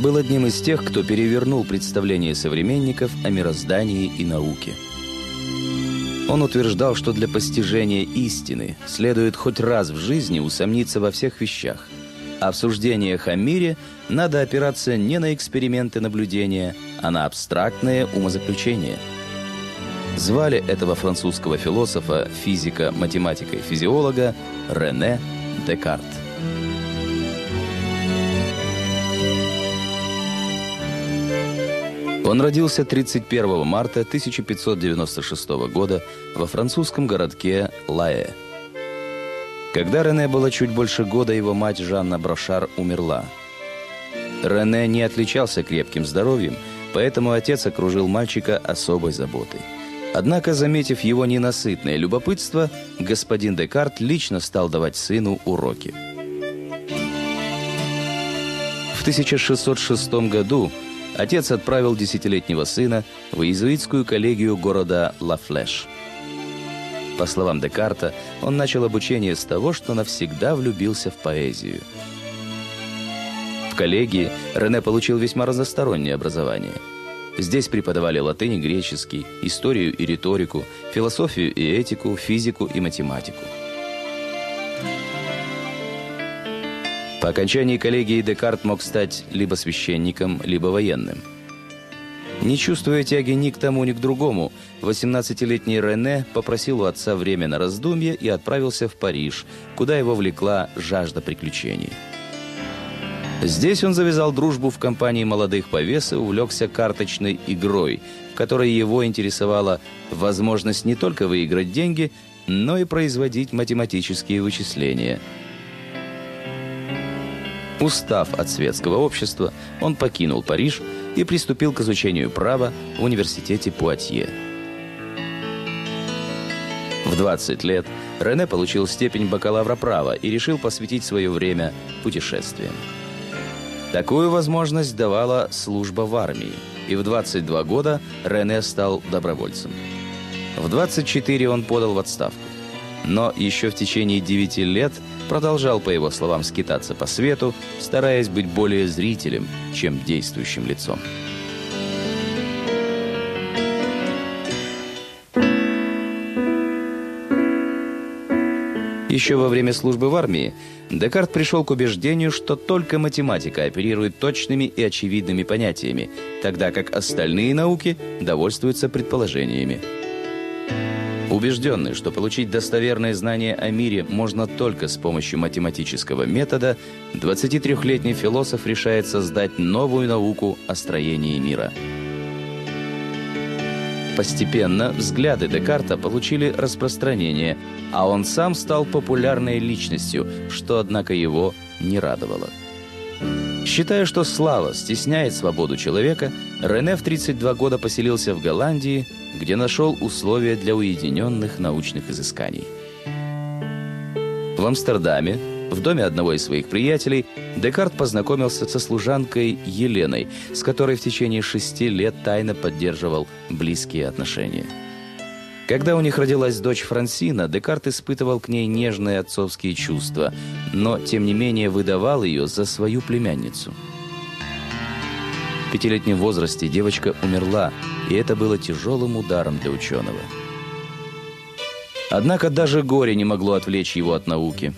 Был одним из тех, кто перевернул представление современников о мироздании и науке. Он утверждал, что для постижения истины следует хоть раз в жизни усомниться во всех вещах, а в суждениях о мире надо опираться не на эксперименты наблюдения, а на абстрактные умозаключения. Звали этого французского философа, физика, математика и физиолога Рене Декарт. Он родился 31 марта 1596 года во французском городке Лае. Когда Рене было чуть больше года, его мать Жанна Брошар умерла. Рене не отличался крепким здоровьем, поэтому отец окружил мальчика особой заботой. Однако, заметив его ненасытное любопытство, господин Декарт лично стал давать сыну уроки. В 1606 году отец отправил десятилетнего сына в иезуитскую коллегию города Ла-Флеш. По словам Декарта, он начал обучение с того, что навсегда влюбился в поэзию. В коллегии Рене получил весьма разностороннее образование. Здесь преподавали латынь и греческий, историю и риторику, философию и этику, физику и математику – По окончании коллегии Декарт мог стать либо священником, либо военным. Не чувствуя тяги ни к тому, ни к другому, 18-летний Рене попросил у отца время на раздумье и отправился в Париж, куда его влекла жажда приключений. Здесь он завязал дружбу в компании молодых повес и увлекся карточной игрой, в которой его интересовала возможность не только выиграть деньги, но и производить математические вычисления – Устав от светского общества, он покинул Париж и приступил к изучению права в университете Пуатье. В 20 лет Рене получил степень бакалавра права и решил посвятить свое время путешествиям. Такую возможность давала служба в армии, и в 22 года Рене стал добровольцем. В 24 он подал в отставку. Но еще в течение 9 лет – продолжал, по его словам, скитаться по свету, стараясь быть более зрителем, чем действующим лицом. Еще во время службы в армии Декарт пришел к убеждению, что только математика оперирует точными и очевидными понятиями, тогда как остальные науки довольствуются предположениями. Убежденный, что получить достоверные знания о мире можно только с помощью математического метода, 23-летний философ решает создать новую науку о строении мира. Постепенно взгляды Декарта получили распространение, а он сам стал популярной личностью, что, однако, его не радовало. Считая, что слава стесняет свободу человека, Рене в 32 года поселился в Голландии, где нашел условия для уединенных научных изысканий. В Амстердаме, в доме одного из своих приятелей, Декарт познакомился со служанкой Еленой, с которой в течение шести лет тайно поддерживал близкие отношения. Когда у них родилась дочь Франсина, Декарт испытывал к ней нежные отцовские чувства, но, тем не менее, выдавал ее за свою племянницу. В пятилетнем возрасте девочка умерла, и это было тяжелым ударом для ученого. Однако даже горе не могло отвлечь его от науки.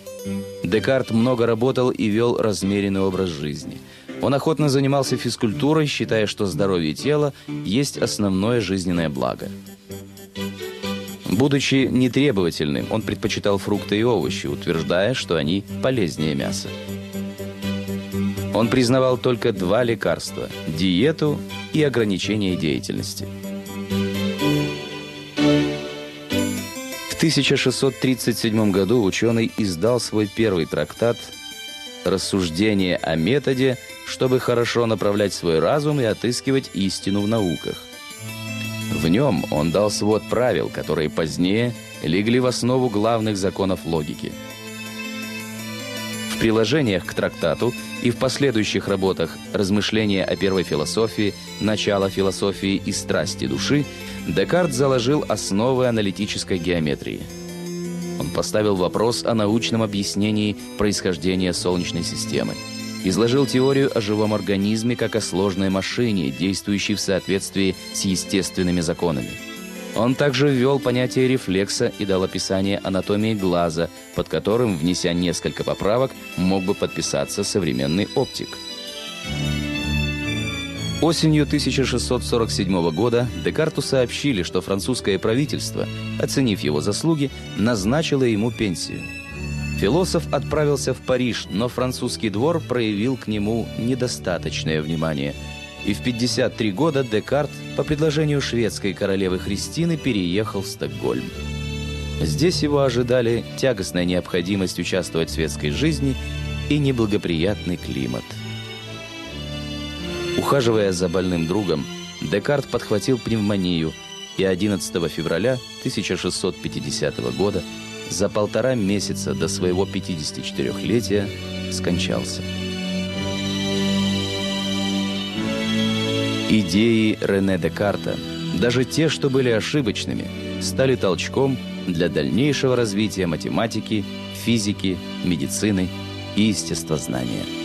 Декарт много работал и вел размеренный образ жизни. Он охотно занимался физкультурой, считая, что здоровье тела есть основное жизненное благо – Будучи нетребовательным, он предпочитал фрукты и овощи, утверждая, что они полезнее мяса. Он признавал только два лекарства – диету и ограничение деятельности. В 1637 году ученый издал свой первый трактат «Рассуждение о методе, чтобы хорошо направлять свой разум и отыскивать истину в науках». В нем он дал свод правил, которые позднее легли в основу главных законов логики. В приложениях к трактату и в последующих работах «Размышления о первой философии», «Начало философии и страсти души» Декарт заложил основы аналитической геометрии. Он поставил вопрос о научном объяснении происхождения Солнечной системы. Изложил теорию о живом организме как о сложной машине, действующей в соответствии с естественными законами – он также ввел понятие рефлекса и дал описание анатомии глаза, под которым, внеся несколько поправок, мог бы подписаться современный оптик. Осенью 1647 года Декарту сообщили, что французское правительство, оценив его заслуги, назначило ему пенсию. Философ отправился в Париж, но французский двор проявил к нему недостаточное внимание – и в 53 года Декарт по предложению шведской королевы Христины переехал в Стокгольм. Здесь его ожидали тягостная необходимость участвовать в светской жизни и неблагоприятный климат. Ухаживая за больным другом, Декарт подхватил пневмонию и 11 февраля 1650 года, за полтора месяца до своего 54-летия, скончался. Идеи Рене Декарта, даже те, что были ошибочными, стали толчком для дальнейшего развития математики, физики, медицины и естествознания.